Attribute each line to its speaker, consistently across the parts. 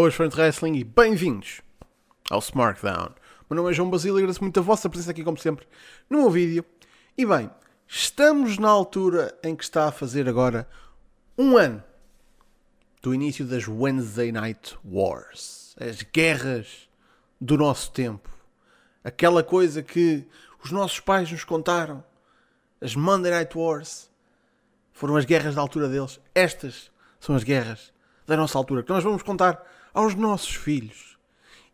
Speaker 1: Boas de wrestling e bem-vindos ao SmackDown. Meu nome é João Basílio e agradeço muito a vossa presença aqui, como sempre, no meu vídeo. E bem, estamos na altura em que está a fazer agora um ano do início das Wednesday Night Wars. As guerras do nosso tempo. Aquela coisa que os nossos pais nos contaram. As Monday Night Wars. Foram as guerras da altura deles. Estas são as guerras da nossa altura, que nós vamos contar aos nossos filhos.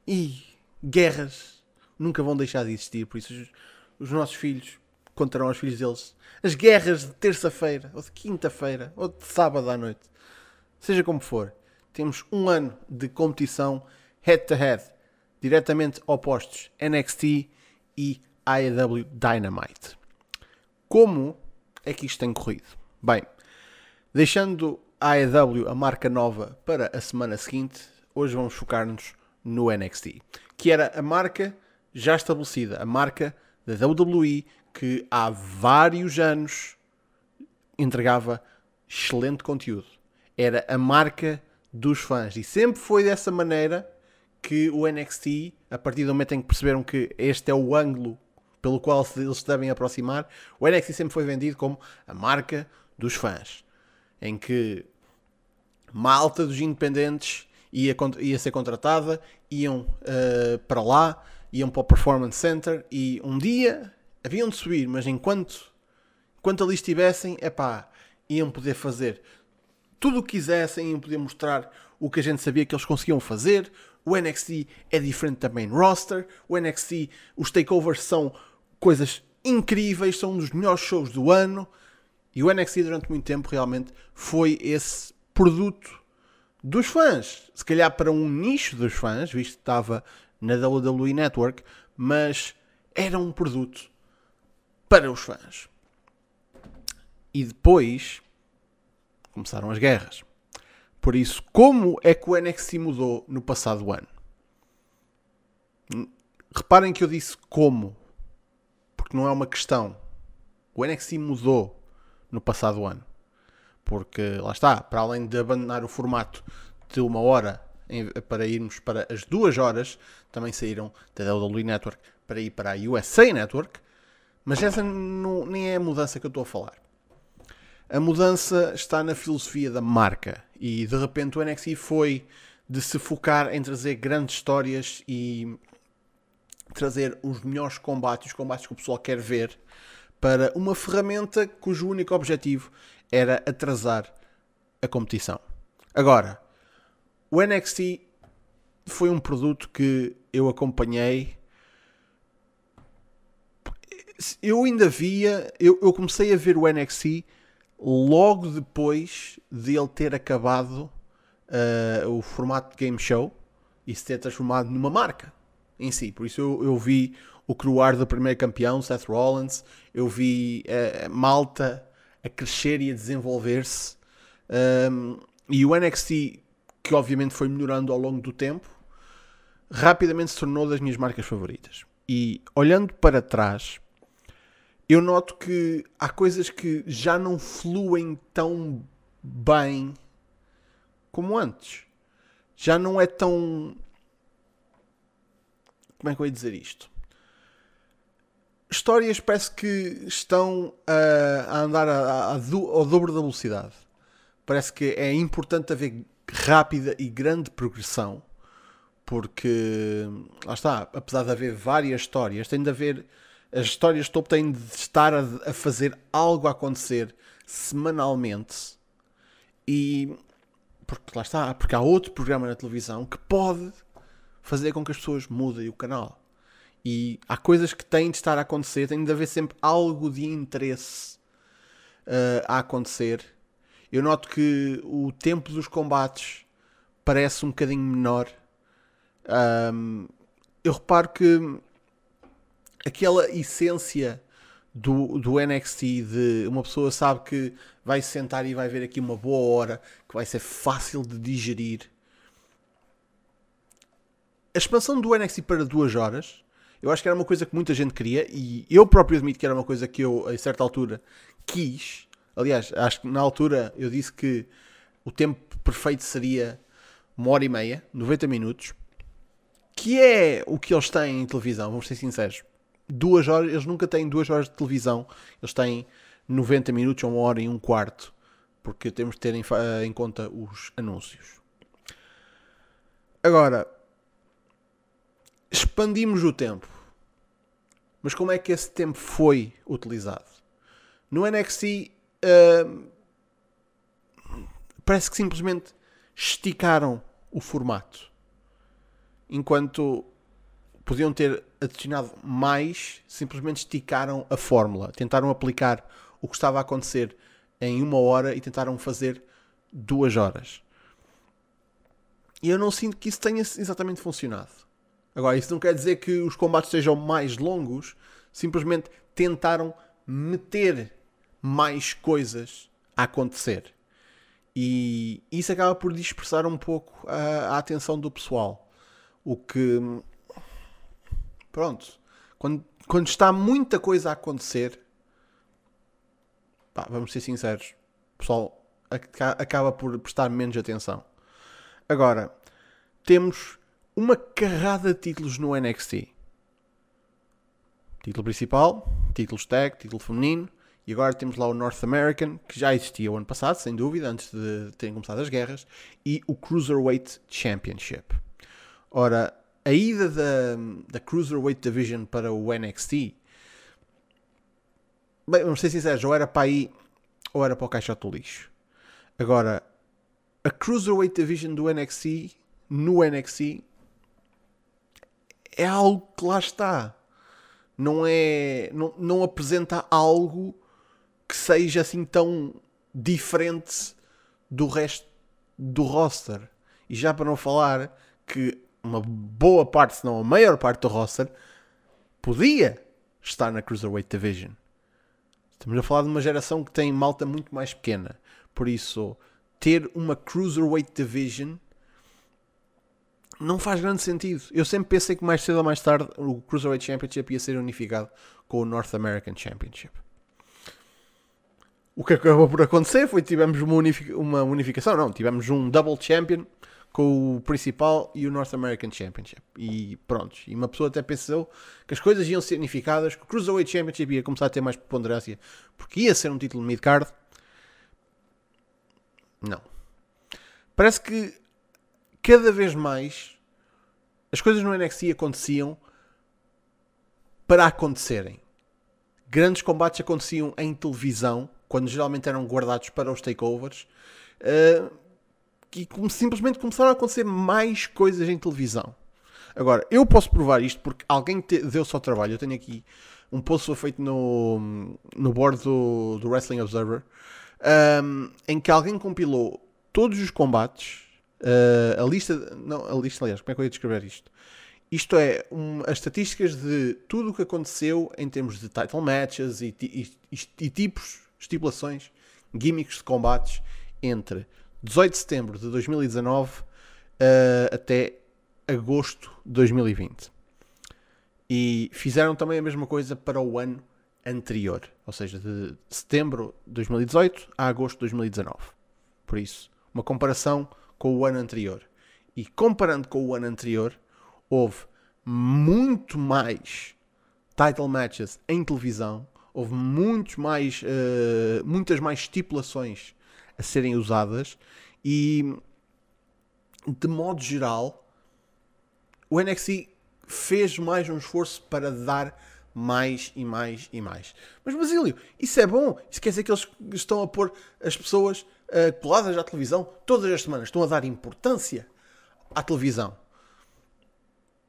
Speaker 1: E guerras nunca vão deixar de existir, por isso os, os nossos filhos contarão aos filhos deles as guerras de terça-feira, ou de quinta-feira, ou de sábado à noite. Seja como for, temos um ano de competição head-to-head, diretamente opostos NXT e AEW Dynamite. Como é que isto tem corrido? Bem, deixando AEW a marca nova para a semana seguinte, hoje vamos focar-nos no NXT, que era a marca já estabelecida, a marca da WWE que há vários anos entregava excelente conteúdo. Era a marca dos fãs e sempre foi dessa maneira que o NXT, a partir do momento em que perceberam que este é o ângulo pelo qual eles se devem aproximar, o NXT sempre foi vendido como a marca dos fãs, em que malta dos independentes ia, ia ser contratada, iam uh, para lá, iam para o Performance Center e um dia haviam de subir, mas enquanto, enquanto ali estivessem, é pá, iam poder fazer tudo o que quisessem, iam poder mostrar o que a gente sabia que eles conseguiam fazer. O NXT é diferente da main roster, o NXT, os takeovers são coisas incríveis, são um dos melhores shows do ano. E o NXT durante muito tempo realmente foi esse produto dos fãs. Se calhar para um nicho dos fãs, visto que estava na WWE Network, mas era um produto para os fãs. E depois começaram as guerras. Por isso, como é que o NXT mudou no passado ano? Reparem que eu disse como, porque não é uma questão. O NXT mudou no passado ano. Porque lá está, para além de abandonar o formato de uma hora para irmos para as duas horas, também saíram da WWE Network para ir para a USA Network. Mas essa não, nem é a mudança que eu estou a falar. A mudança está na filosofia da marca. E de repente o NXT foi de se focar em trazer grandes histórias e trazer os melhores combates, os combates que o pessoal quer ver, para uma ferramenta cujo único objetivo era atrasar a competição. Agora, o NXT foi um produto que eu acompanhei. Eu ainda via, eu, eu comecei a ver o NXT logo depois de ele ter acabado uh, o formato de game show e se ter transformado numa marca em si. Por isso eu, eu vi o cruar do primeiro campeão, Seth Rollins, eu vi uh, Malta a crescer e a desenvolver-se. Um, e o NXT, que obviamente foi melhorando ao longo do tempo, rapidamente se tornou das minhas marcas favoritas. E olhando para trás, eu noto que há coisas que já não fluem tão bem como antes. Já não é tão. Como é que eu ia dizer isto? Histórias parece que estão a, a andar a, a, ao dobro da velocidade. Parece que é importante haver rápida e grande progressão, porque lá está, apesar de haver várias histórias, tem de haver as histórias topo têm de estar a, a fazer algo acontecer semanalmente e porque lá está, porque há outro programa na televisão que pode fazer com que as pessoas mudem o canal. E há coisas que têm de estar a acontecer, tem de haver sempre algo de interesse uh, a acontecer. Eu noto que o tempo dos combates parece um bocadinho menor. Um, eu reparo que aquela essência do, do NXT de uma pessoa sabe que vai sentar e vai ver aqui uma boa hora, que vai ser fácil de digerir. A expansão do NXT para duas horas eu acho que era uma coisa que muita gente queria e eu próprio admito que era uma coisa que eu, a certa altura, quis. Aliás, acho que na altura eu disse que o tempo perfeito seria uma hora e meia, 90 minutos, que é o que eles têm em televisão, vamos ser sinceros. Duas horas, eles nunca têm duas horas de televisão, eles têm 90 minutos ou uma hora e um quarto, porque temos de ter em, em conta os anúncios. Agora, expandimos o tempo. Mas como é que esse tempo foi utilizado? No NXT, uh, parece que simplesmente esticaram o formato. Enquanto podiam ter adicionado mais, simplesmente esticaram a fórmula. Tentaram aplicar o que estava a acontecer em uma hora e tentaram fazer duas horas. E eu não sinto que isso tenha exatamente funcionado. Agora, isso não quer dizer que os combates sejam mais longos, simplesmente tentaram meter mais coisas a acontecer. E isso acaba por dispersar um pouco a, a atenção do pessoal. O que. Pronto. Quando, quando está muita coisa a acontecer. Pá, vamos ser sinceros. O pessoal acaba por prestar menos atenção. Agora, temos uma carrada de títulos no NXT. Título principal, títulos tag, título feminino, e agora temos lá o North American, que já existia o ano passado, sem dúvida, antes de terem começado as guerras, e o Cruiserweight Championship. Ora, a ida da, da Cruiserweight Division para o NXT, bem, vamos ser sinceros, ou era para aí, ou era para o caixote do lixo. Agora, a Cruiserweight Division do NXT, no NXT, é algo que lá está. Não é. Não, não apresenta algo que seja assim tão diferente do resto do roster. E já para não falar que uma boa parte, se não a maior parte do roster, podia estar na Cruiserweight Division. Estamos a falar de uma geração que tem malta muito mais pequena. Por isso, ter uma Cruiserweight Division não faz grande sentido. Eu sempre pensei que mais cedo ou mais tarde o Cruiserweight Championship ia ser unificado com o North American Championship. O que acabou por acontecer foi que tivemos uma, unific uma unificação, não, tivemos um double champion com o principal e o North American Championship. E pronto, e uma pessoa até pensou que as coisas iam ser unificadas, que o Cruiserweight Championship ia começar a ter mais preponderância, porque ia ser um título mid-card. Não. Parece que cada vez mais as coisas no NXT aconteciam para acontecerem. Grandes combates aconteciam em televisão quando geralmente eram guardados para os takeovers, uh, e simplesmente começaram a acontecer mais coisas em televisão. Agora, eu posso provar isto porque alguém deu-se ao trabalho. Eu tenho aqui um post feito no, no board do, do Wrestling Observer um, em que alguém compilou todos os combates, uh, a lista, não, a lista, aliás, como é que eu ia descrever isto? Isto é um, as estatísticas de tudo o que aconteceu em termos de title matches e, e, e, e tipos estipulações, gimmicks de combates entre 18 de setembro de 2019 uh, eh, até agosto de 2020. E fizeram também a mesma coisa para o ano anterior, ou seja, de setembro de 2018 a agosto de 2019. Por isso, uma comparação com o ano anterior. E comparando com o ano anterior, houve muito mais title matches em televisão houve muitos mais, uh, muitas mais estipulações a serem usadas e de modo geral o NXT fez mais um esforço para dar mais e mais e mais. Mas Basílio, isso é bom. Isso quer dizer que eles estão a pôr as pessoas uh, coladas à televisão todas as semanas. Estão a dar importância à televisão.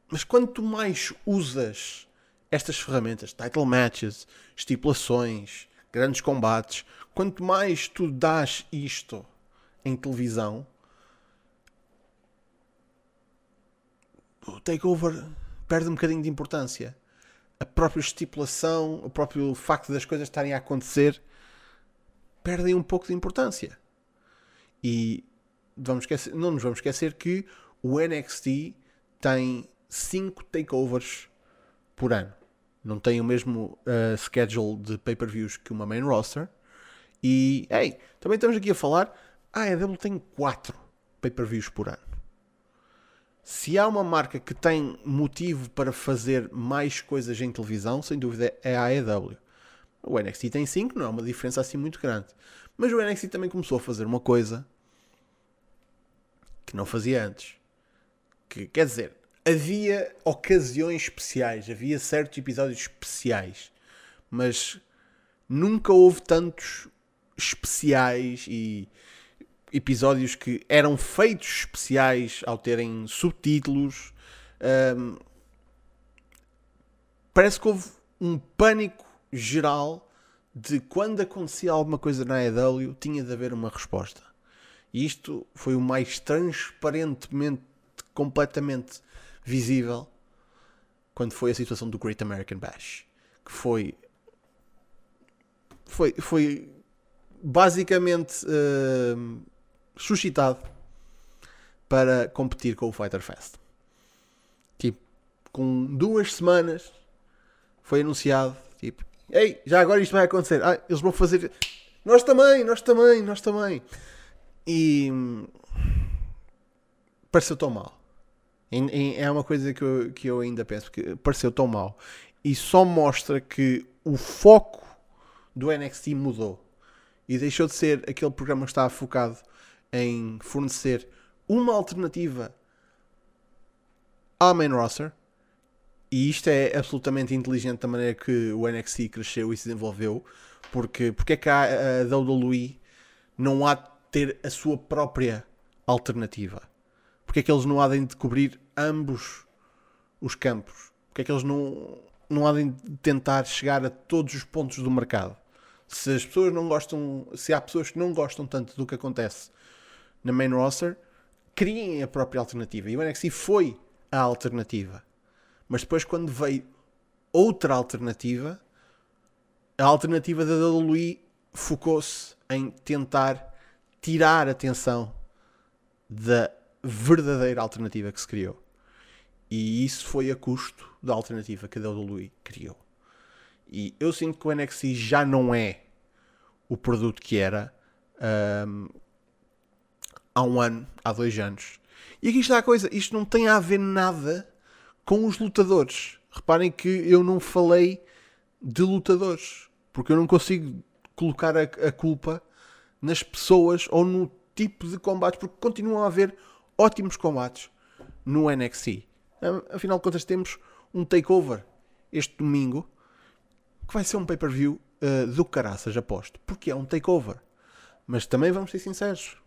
Speaker 1: Mas quanto mais usas estas ferramentas, title matches, estipulações, grandes combates, quanto mais tu dás isto em televisão, o takeover perde um bocadinho de importância. A própria estipulação, o próprio facto das coisas estarem a acontecer, perdem um pouco de importância. E vamos esquecer, não nos vamos esquecer que o NXT tem 5 takeovers por ano não tem o mesmo uh, schedule de pay-per-views que uma main roster. E, hey, também estamos aqui a falar, a AEW tem 4 pay-per-views por ano. Se há uma marca que tem motivo para fazer mais coisas em televisão, sem dúvida é a AEW. O NXT tem 5, não é uma diferença assim muito grande. Mas o NXT também começou a fazer uma coisa não fazia antes. Que, quer dizer, havia ocasiões especiais, havia certos episódios especiais, mas nunca houve tantos especiais e episódios que eram feitos especiais ao terem subtítulos. Um, parece que houve um pânico geral de quando acontecia alguma coisa na AEW tinha de haver uma resposta. E isto foi o mais transparentemente, completamente visível quando foi a situação do Great American Bash. Que foi. Foi, foi basicamente uh, suscitado para competir com o Fighter Fest. Tipo, com duas semanas foi anunciado, tipo, ei, já agora isto vai acontecer. Ah, eles vão fazer. Nós também, nós também, nós também. E pareceu tão mal. é uma coisa que eu, que eu ainda penso, que pareceu tão mal. E só mostra que o foco do NXT mudou. E deixou de ser aquele programa que estava focado em fornecer uma alternativa à main roster. E isto é absolutamente inteligente da maneira que o NXT cresceu e se desenvolveu. Porque, porque é que a, a WWE não há ter a sua própria alternativa? Porque é que eles não há de cobrir ambos os campos? Porque é que eles não, não há de tentar chegar a todos os pontos do mercado? Se as pessoas não gostam, se há pessoas que não gostam tanto do que acontece na main roster, criem a própria alternativa. E o NXT foi a alternativa. Mas depois, quando veio outra alternativa, a alternativa da WWE focou-se em tentar tirar atenção da verdadeira alternativa que se criou. E isso foi a custo da alternativa que a WWE criou. E eu sinto que o NXT já não é o produto que era um, há um ano, há dois anos. E aqui está a coisa: isto não tem a ver nada com os lutadores. Reparem que eu não falei de lutadores, porque eu não consigo colocar a, a culpa nas pessoas ou no tipo de combates, porque continuam a haver ótimos combates no NXT. Afinal de contas, temos um takeover este domingo que vai ser um pay-per-view uh, do caraças, aposto, porque é um takeover. Mas também vamos ser sinceros,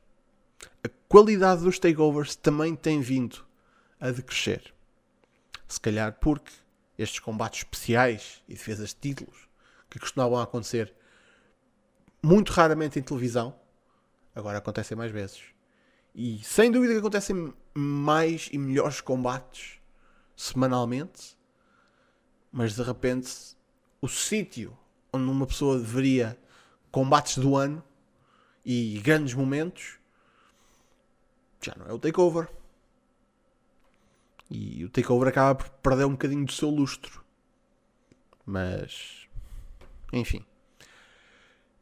Speaker 1: a qualidade dos takeovers também tem vindo a decrescer. Se calhar porque estes combates especiais e defesas de títulos que costumavam acontecer muito raramente em televisão, agora acontecem mais vezes. E sem dúvida que acontecem mais e melhores combates semanalmente, mas de repente o sítio onde uma pessoa deveria combates do ano e grandes momentos já não é o takeover. E o takeover acaba por perder um bocadinho do seu lustro. Mas. Enfim.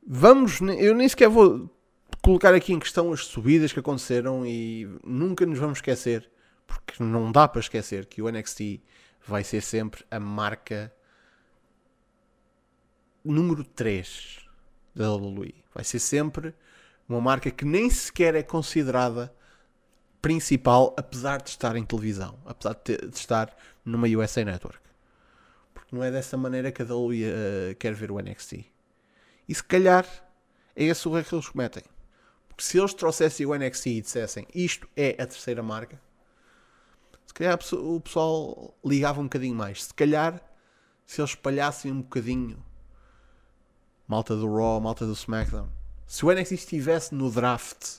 Speaker 1: Vamos. Eu nem sequer vou colocar aqui em questão as subidas que aconteceram e nunca nos vamos esquecer, porque não dá para esquecer que o NXT vai ser sempre a marca número 3 da WWE. Vai ser sempre uma marca que nem sequer é considerada principal, apesar de estar em televisão, apesar de, ter, de estar numa USA Network. Porque não é dessa maneira que a WWE uh, quer ver o NXT. E se calhar é esse o erro que eles cometem. Porque se eles trouxessem o NXT e dissessem isto é a terceira marca, se calhar o pessoal ligava um bocadinho mais. Se calhar, se eles espalhassem um bocadinho malta do Raw, malta do SmackDown, se o NXT estivesse no draft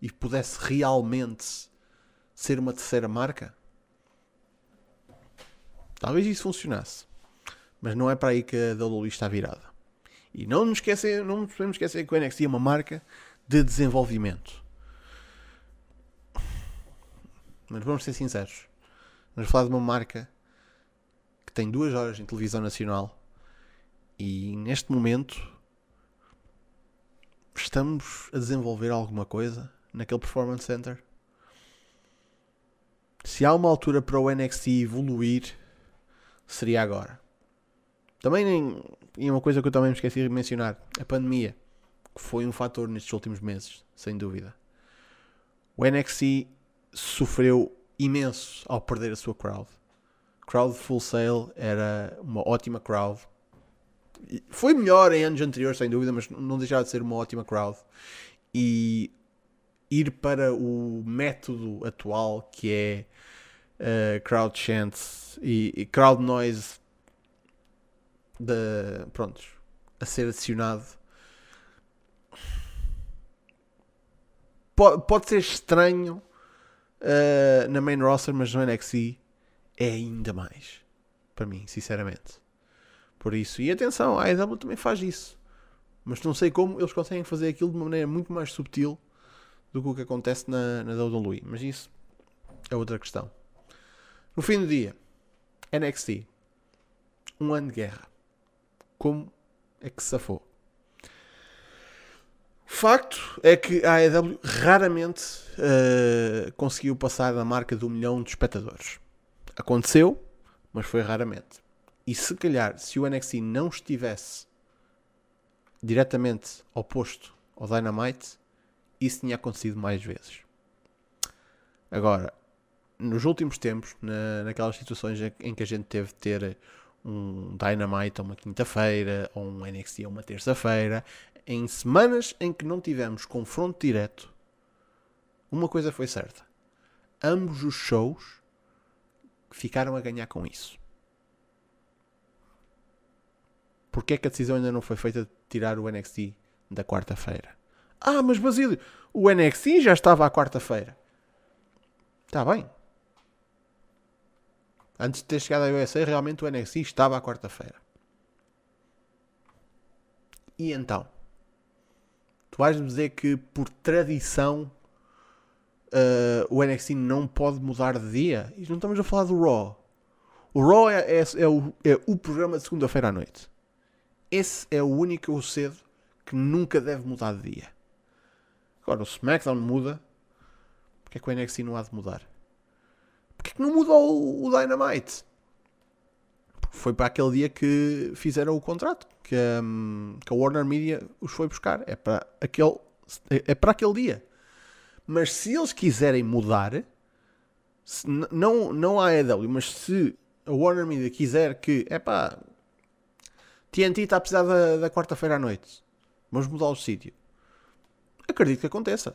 Speaker 1: e pudesse realmente ser uma terceira marca, talvez isso funcionasse. Mas não é para aí que a WWE está virada. E não nos, esquecer, não nos podemos esquecer que o NXT é uma marca de desenvolvimento. Mas vamos ser sinceros. Vamos falar de uma marca que tem duas horas em televisão nacional e neste momento estamos a desenvolver alguma coisa naquele Performance Center? Se há uma altura para o NXT evoluir, seria agora. Também nem, e uma coisa que eu também me esqueci de mencionar, a pandemia, que foi um fator nestes últimos meses, sem dúvida. O NXT sofreu imenso ao perder a sua crowd. Crowd Full Sail era uma ótima crowd. Foi melhor em anos anteriores, sem dúvida, mas não deixava de ser uma ótima crowd. E ir para o método atual que é uh, crowd chants e, e, crowd noise de, prontos, a ser adicionado pode, pode ser estranho uh, na main roster, mas no NXT é ainda mais para mim, sinceramente. Por isso, e atenção, a AEW também faz isso, mas não sei como eles conseguem fazer aquilo de uma maneira muito mais subtil do que o que acontece na, na WWE. Mas isso é outra questão. No fim do dia, NXT. Um ano de guerra. Como é que se safou? Facto é que a AEW raramente uh, conseguiu passar da marca do milhão de espectadores. Aconteceu, mas foi raramente. E se calhar, se o NXT não estivesse diretamente oposto ao Dynamite, isso tinha acontecido mais vezes. Agora, nos últimos tempos, na, naquelas situações em que a gente teve de ter um Dynamite a uma quinta-feira, ou um NXT a uma terça-feira, em semanas em que não tivemos confronto direto, uma coisa foi certa. Ambos os shows ficaram a ganhar com isso. Porquê é que a decisão ainda não foi feita de tirar o NXT da quarta-feira? Ah, mas Basílio, o NXT já estava à quarta-feira. Está bem. Antes de ter chegado à USA, realmente o NXT estava à quarta-feira. E então? Tu vais-me dizer que por tradição uh, o NXT não pode mudar de dia? E não estamos a falar do Raw. O Raw é, é, é, o, é o programa de segunda-feira à noite. Esse é o único eu cedo que nunca deve mudar de dia. Agora, o SmackDown muda. Porque é que o NXT não há de mudar? Não mudou o, Dynamite? Foi para aquele dia que fizeram o contrato. Que, um, que a Warner Media os foi buscar. É para aquele, é para aquele dia. Mas se eles quiserem mudar, se, não, não há EW, mas se a Warner Media quiser que, é pá, TNT está a precisar da, da quarta-feira à noite, vamos mudar o sítio acredito que aconteça.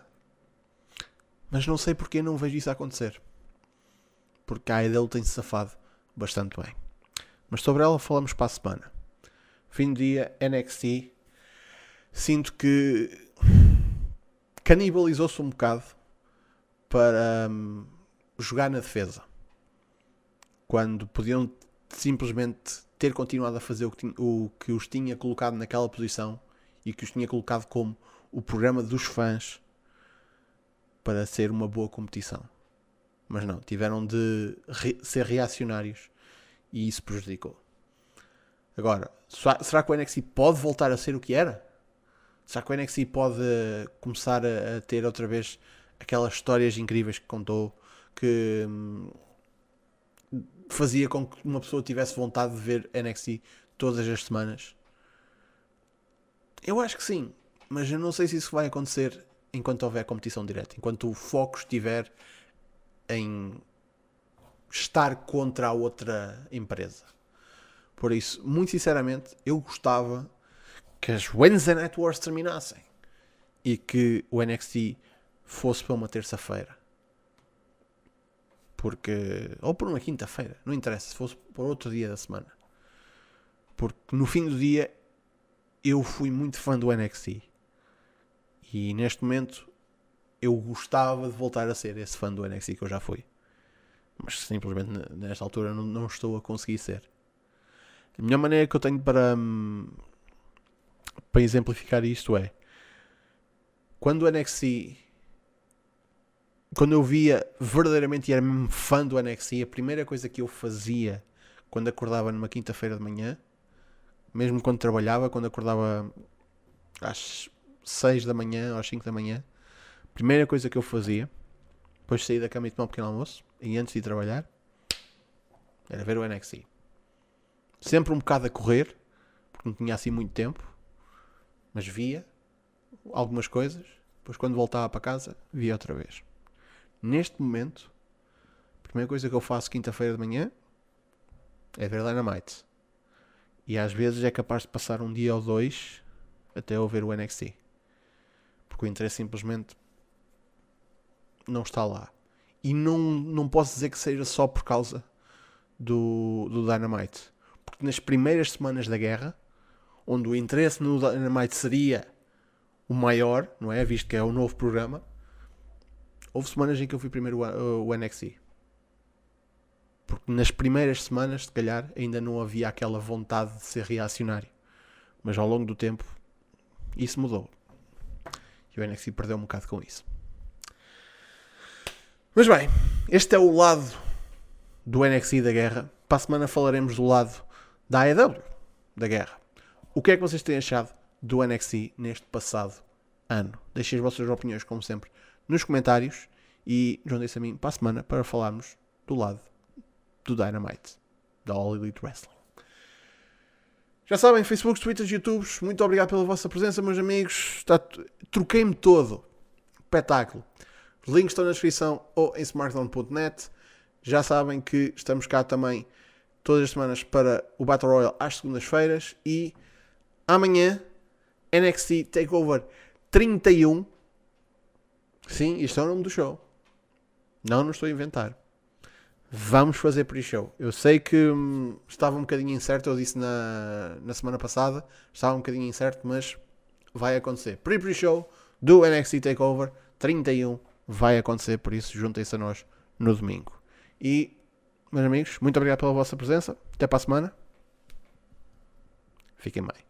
Speaker 1: Mas não sei porque não vejo isso acontecer. Porque a Idol tem-se safado bastante bem. Mas sobre ela falamos para a semana. Fim do dia, NXT. Sinto que canibalizou-se um bocado para hum, jogar na defesa. Quando podiam simplesmente ter continuado a fazer o que, o que os tinha colocado naquela posição e que os tinha colocado como o programa dos fãs para ser uma boa competição. Mas não, tiveram de re ser reacionários e isso prejudicou. Agora, será que o NXT pode voltar a ser o que era? Será que o NXT pode começar a, a ter outra vez aquelas histórias incríveis que contou que hum, fazia com que uma pessoa tivesse vontade de ver NXT todas as semanas? Eu acho que sim mas eu não sei se isso vai acontecer enquanto houver competição direta, enquanto o foco estiver em estar contra a outra empresa. Por isso, muito sinceramente, eu gostava que as Wednesday Night Wars terminassem e que o NXT fosse para uma terça-feira. Porque. Ou por uma quinta-feira, não interessa, se fosse por outro dia da semana. Porque no fim do dia eu fui muito fã do NXT. E neste momento eu gostava de voltar a ser esse fã do NXT que eu já fui. Mas simplesmente nesta altura não, não estou a conseguir ser. A melhor maneira que eu tenho para, hum, para exemplificar isto é quando o NXT quando eu via verdadeiramente e era mesmo fã do NXT, a primeira coisa que eu fazia quando acordava numa quinta-feira de manhã, mesmo quando trabalhava, quando acordava às 6 da manhã ou às 5 da manhã, primeira coisa que eu fazia, depois de sair da cama e tomar um pequeno almoço, e antes de ir trabalhar, era ver o NXT. Sempre um bocado a correr, porque não tinha assim muito tempo, mas via algumas coisas. Depois, quando voltava para casa, via outra vez. Neste momento, a primeira coisa que eu faço quinta-feira de manhã é ver Dynamite. E às vezes é capaz de passar um dia ou dois até eu ver o NXT. Porque o interesse simplesmente não está lá. E não, não posso dizer que seja só por causa do, do Dynamite. Porque nas primeiras semanas da guerra, onde o interesse no Dynamite seria o maior, não é? Visto que é o novo programa, houve semanas em que eu fui primeiro o, NXT. Porque nas primeiras semanas, se calhar, ainda não havia aquela vontade de ser reacionário. Mas ao longo do tempo, isso mudou. E o NXT perdeu um bocado com isso. Mas bem, este é o lado do NXT da guerra. Para a semana falaremos do lado da AEW da guerra. O que é que vocês têm achado do NXT neste passado ano? Deixem as vossas opiniões, como sempre, nos comentários e juntem-se a mim para a semana para falarmos do lado do Dynamite, da All Elite Wrestling. Já sabem, Facebook, Twitter, YouTube, muito obrigado pela vossa presença, meus amigos. Troquei-me todo. Espetáculo. Links estão na descrição ou em smartphone.net. Já sabem que estamos cá também todas as semanas para o Battle Royale às segundas-feiras e amanhã NXT Takeover 31. Sim, isto é o nome do show. Não, não estou a inventar vamos fazer pre-show. Eu sei que hum, estava um bocadinho incerto, eu disse na, na semana passada, estava um bocadinho incerto, mas vai acontecer. Pre-pre-show do NXT Takeover 31 vai acontecer, por isso juntem-se a nós no domingo. E, meus amigos, muito obrigado pela vossa presença. Até para a semana. Fiquem bem.